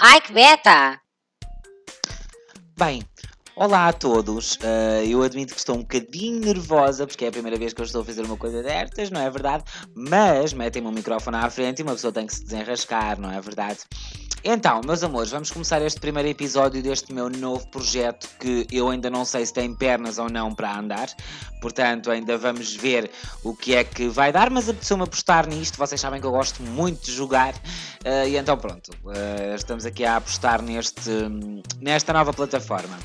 Ai que beta! Bem, olá a todos. Uh, eu admito que estou um bocadinho nervosa porque é a primeira vez que eu estou a fazer uma coisa destas, não é verdade? Mas metem-me um microfone à frente e uma pessoa tem que se desenrascar, não é verdade? Então, meus amores, vamos começar este primeiro episódio deste meu novo projeto que eu ainda não sei se tem pernas ou não para andar, portanto, ainda vamos ver o que é que vai dar, mas apeteceu-me apostar nisto. Vocês sabem que eu gosto muito de jogar, uh, e então pronto, uh, estamos aqui a apostar neste, nesta nova plataforma.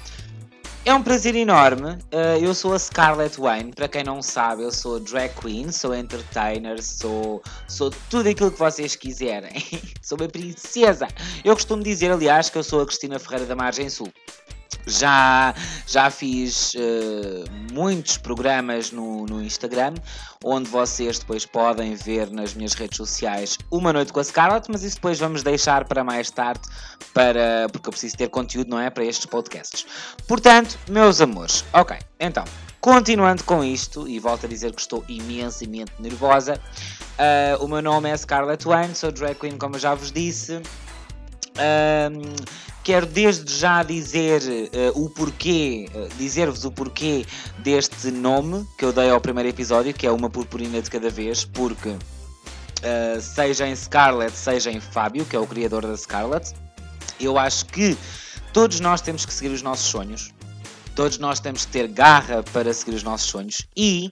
É um prazer enorme. Uh, eu sou a Scarlett Wayne. Para quem não sabe, eu sou drag queen, sou entertainer, sou, sou tudo aquilo que vocês quiserem. sou uma princesa. Eu costumo dizer, aliás, que eu sou a Cristina Ferreira da Margem Sul. Já, já fiz uh, muitos programas no, no Instagram, onde vocês depois podem ver nas minhas redes sociais Uma Noite com a Scarlett, mas isso depois vamos deixar para mais tarde, para, porque eu preciso ter conteúdo, não é? Para estes podcasts. Portanto, meus amores, ok, então, continuando com isto, e volto a dizer que estou imensamente nervosa, uh, o meu nome é Scarlett Wayne, sou drag queen, como eu já vos disse. Um, quero desde já dizer uh, o porquê, uh, dizer-vos o porquê deste nome que eu dei ao primeiro episódio, que é uma purpurina de cada vez, porque uh, seja em Scarlett, seja em Fábio, que é o criador da Scarlett, eu acho que todos nós temos que seguir os nossos sonhos, todos nós temos que ter garra para seguir os nossos sonhos e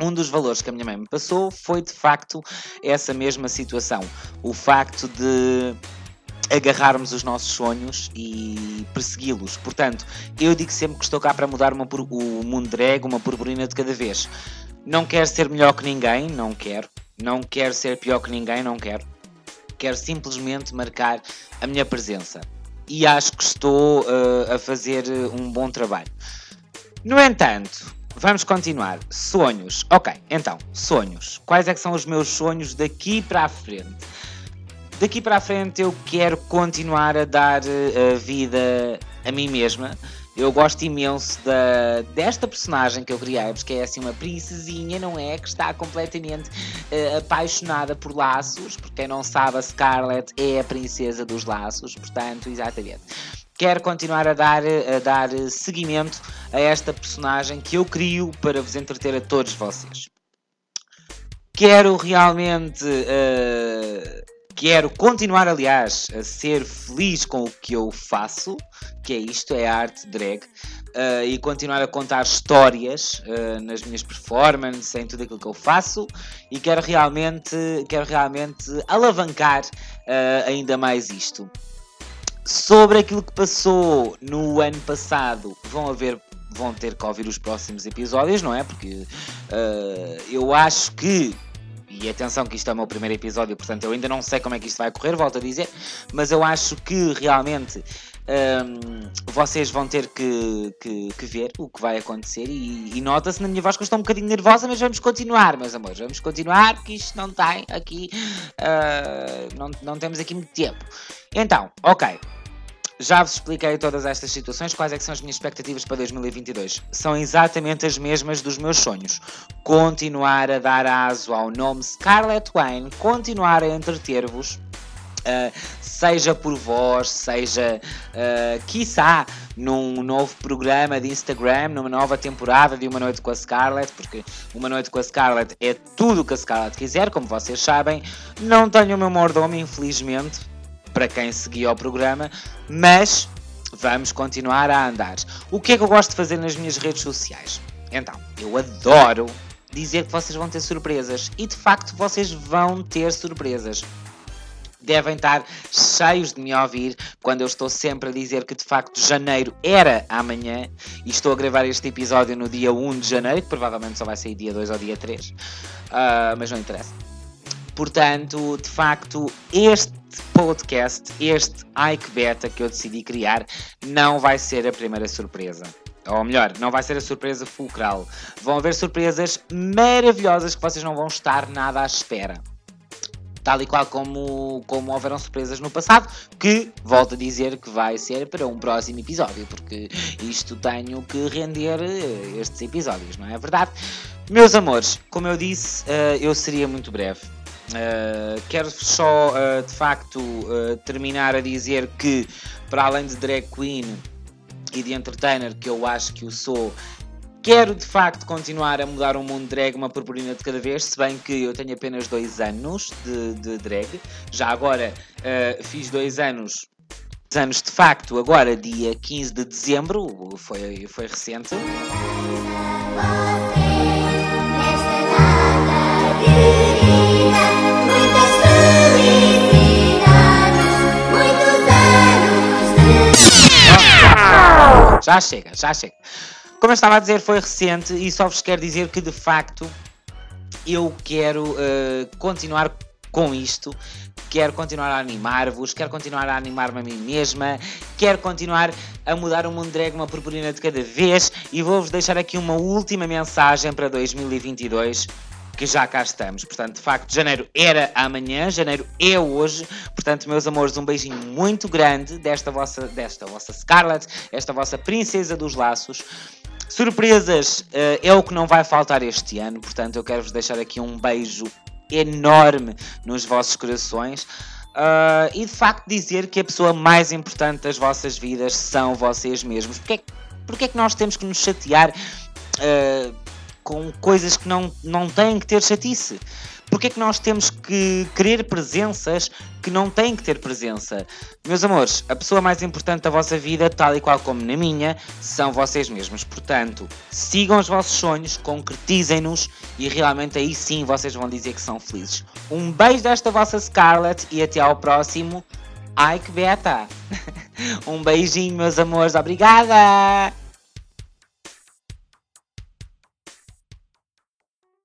um dos valores que a minha mãe me passou foi de facto essa mesma situação. O facto de agarrarmos os nossos sonhos e persegui-los. Portanto, eu digo sempre que estou cá para mudar uma, o mundo drag, uma purpurina de cada vez. Não quero ser melhor que ninguém, não quero. Não quero ser pior que ninguém, não quero. Quero simplesmente marcar a minha presença. E acho que estou uh, a fazer um bom trabalho. No entanto, vamos continuar. Sonhos. Ok, então, sonhos. Quais é que são os meus sonhos daqui para a frente? Daqui para a frente eu quero continuar a dar eh, vida a mim mesma. Eu gosto imenso da, desta personagem que eu criei, porque é assim uma princesinha, não é? Que está completamente uh, apaixonada por laços. Porque quem não sabe, a Scarlett é a princesa dos laços, portanto, exatamente. Quero continuar a dar, a dar seguimento a esta personagem que eu crio para vos entreter a todos vocês. Quero realmente. Uh, Quero continuar, aliás, a ser feliz com o que eu faço, que é isto, é a arte drag, uh, e continuar a contar histórias uh, nas minhas performances, em tudo aquilo que eu faço, e quero realmente, quero realmente alavancar uh, ainda mais isto. Sobre aquilo que passou no ano passado, vão haver vão ter que ouvir os próximos episódios, não é? Porque eu acho que e atenção que isto é o meu primeiro episódio, portanto eu ainda não sei como é que isto vai correr, volto a dizer, mas eu acho que realmente um, vocês vão ter que, que, que, ver o que vai acontecer e, e nota-se na minha voz que eu estou um bocadinho nervosa, mas vamos continuar, meus amores, vamos continuar, porque isto não tem aqui, uh, não, não temos aqui muito tempo. Então, ok, já vos expliquei todas estas situações, quais é são as minhas expectativas para 2022. São exatamente as mesmas dos meus sonhos. Continuar a dar aso ao nome Scarlett Wayne, continuar a entreter-vos, Uh, seja por voz, seja, uh, quiçá, num novo programa de Instagram, numa nova temporada de Uma Noite com a Scarlett, porque Uma Noite com a Scarlett é tudo o que a Scarlett quiser, como vocês sabem. Não tenho o meu mordomo, infelizmente, para quem seguia o programa, mas vamos continuar a andar. O que é que eu gosto de fazer nas minhas redes sociais? Então, eu adoro dizer que vocês vão ter surpresas e de facto vocês vão ter surpresas. Devem estar cheios de me ouvir quando eu estou sempre a dizer que de facto janeiro era amanhã e estou a gravar este episódio no dia 1 de janeiro, que provavelmente só vai sair dia 2 ou dia 3, uh, ah, mas não interessa. Portanto, de facto, este podcast, este Ike Beta que eu decidi criar, não vai ser a primeira surpresa. Ou melhor, não vai ser a surpresa fulcral. Vão haver surpresas maravilhosas que vocês não vão estar nada à espera. Tal e qual como, como houveram surpresas no passado, que volto a dizer que vai ser para um próximo episódio, porque isto tenho que render eh, estes episódios, não é verdade? Meus amores, como eu disse, eh, eu seria muito breve Uh, quero só, uh, de facto, uh, terminar a dizer que, para além de drag queen e de entertainer, que eu acho que o sou, quero de facto continuar a mudar o mundo drag uma purpurina de cada vez, se bem que eu tenho apenas dois anos de, de drag. Já agora fiz dois anos anos de facto, agora dia 15 de dezembro, foi, foi recente. Já chega, já chega. Como eu estava a dizer, foi recente e só vos quero dizer que de facto eu quero uh, continuar com isto. Quero continuar a animar-vos, quero continuar a animar-me a mim mesma, quero continuar a mudar o mundo drag uma purpurina de cada vez e vou-vos deixar aqui uma última mensagem para 2022 que já cá estamos. Portanto, de facto, janeiro era amanhã, janeiro é hoje. Portanto, meus amores, um beijinho muito grande desta vossa, desta vossa Scarlett, esta vossa princesa dos laços. Surpresas uh, é o que não vai faltar este ano, portanto, eu quero vos deixar aqui um beijo enorme nos vossos corações. Uh, e de facto dizer que a pessoa mais importante das vossas vidas são vocês mesmos. Porque, é é que nós temos que nos chatear uh, com coisas que não, não têm que ter chatice? Porque é que nós temos que querer presenças que não têm que ter presença? Meus amores, a pessoa mais importante da vossa vida, tal e qual como na minha, são vocês mesmos. Portanto, sigam os vossos sonhos, concretizem-nos e realmente aí sim vocês vão dizer que são felizes. Um beijo desta vossa Scarlett e até ao próximo. Ai que beta! um beijinho, meus amores. Obrigada!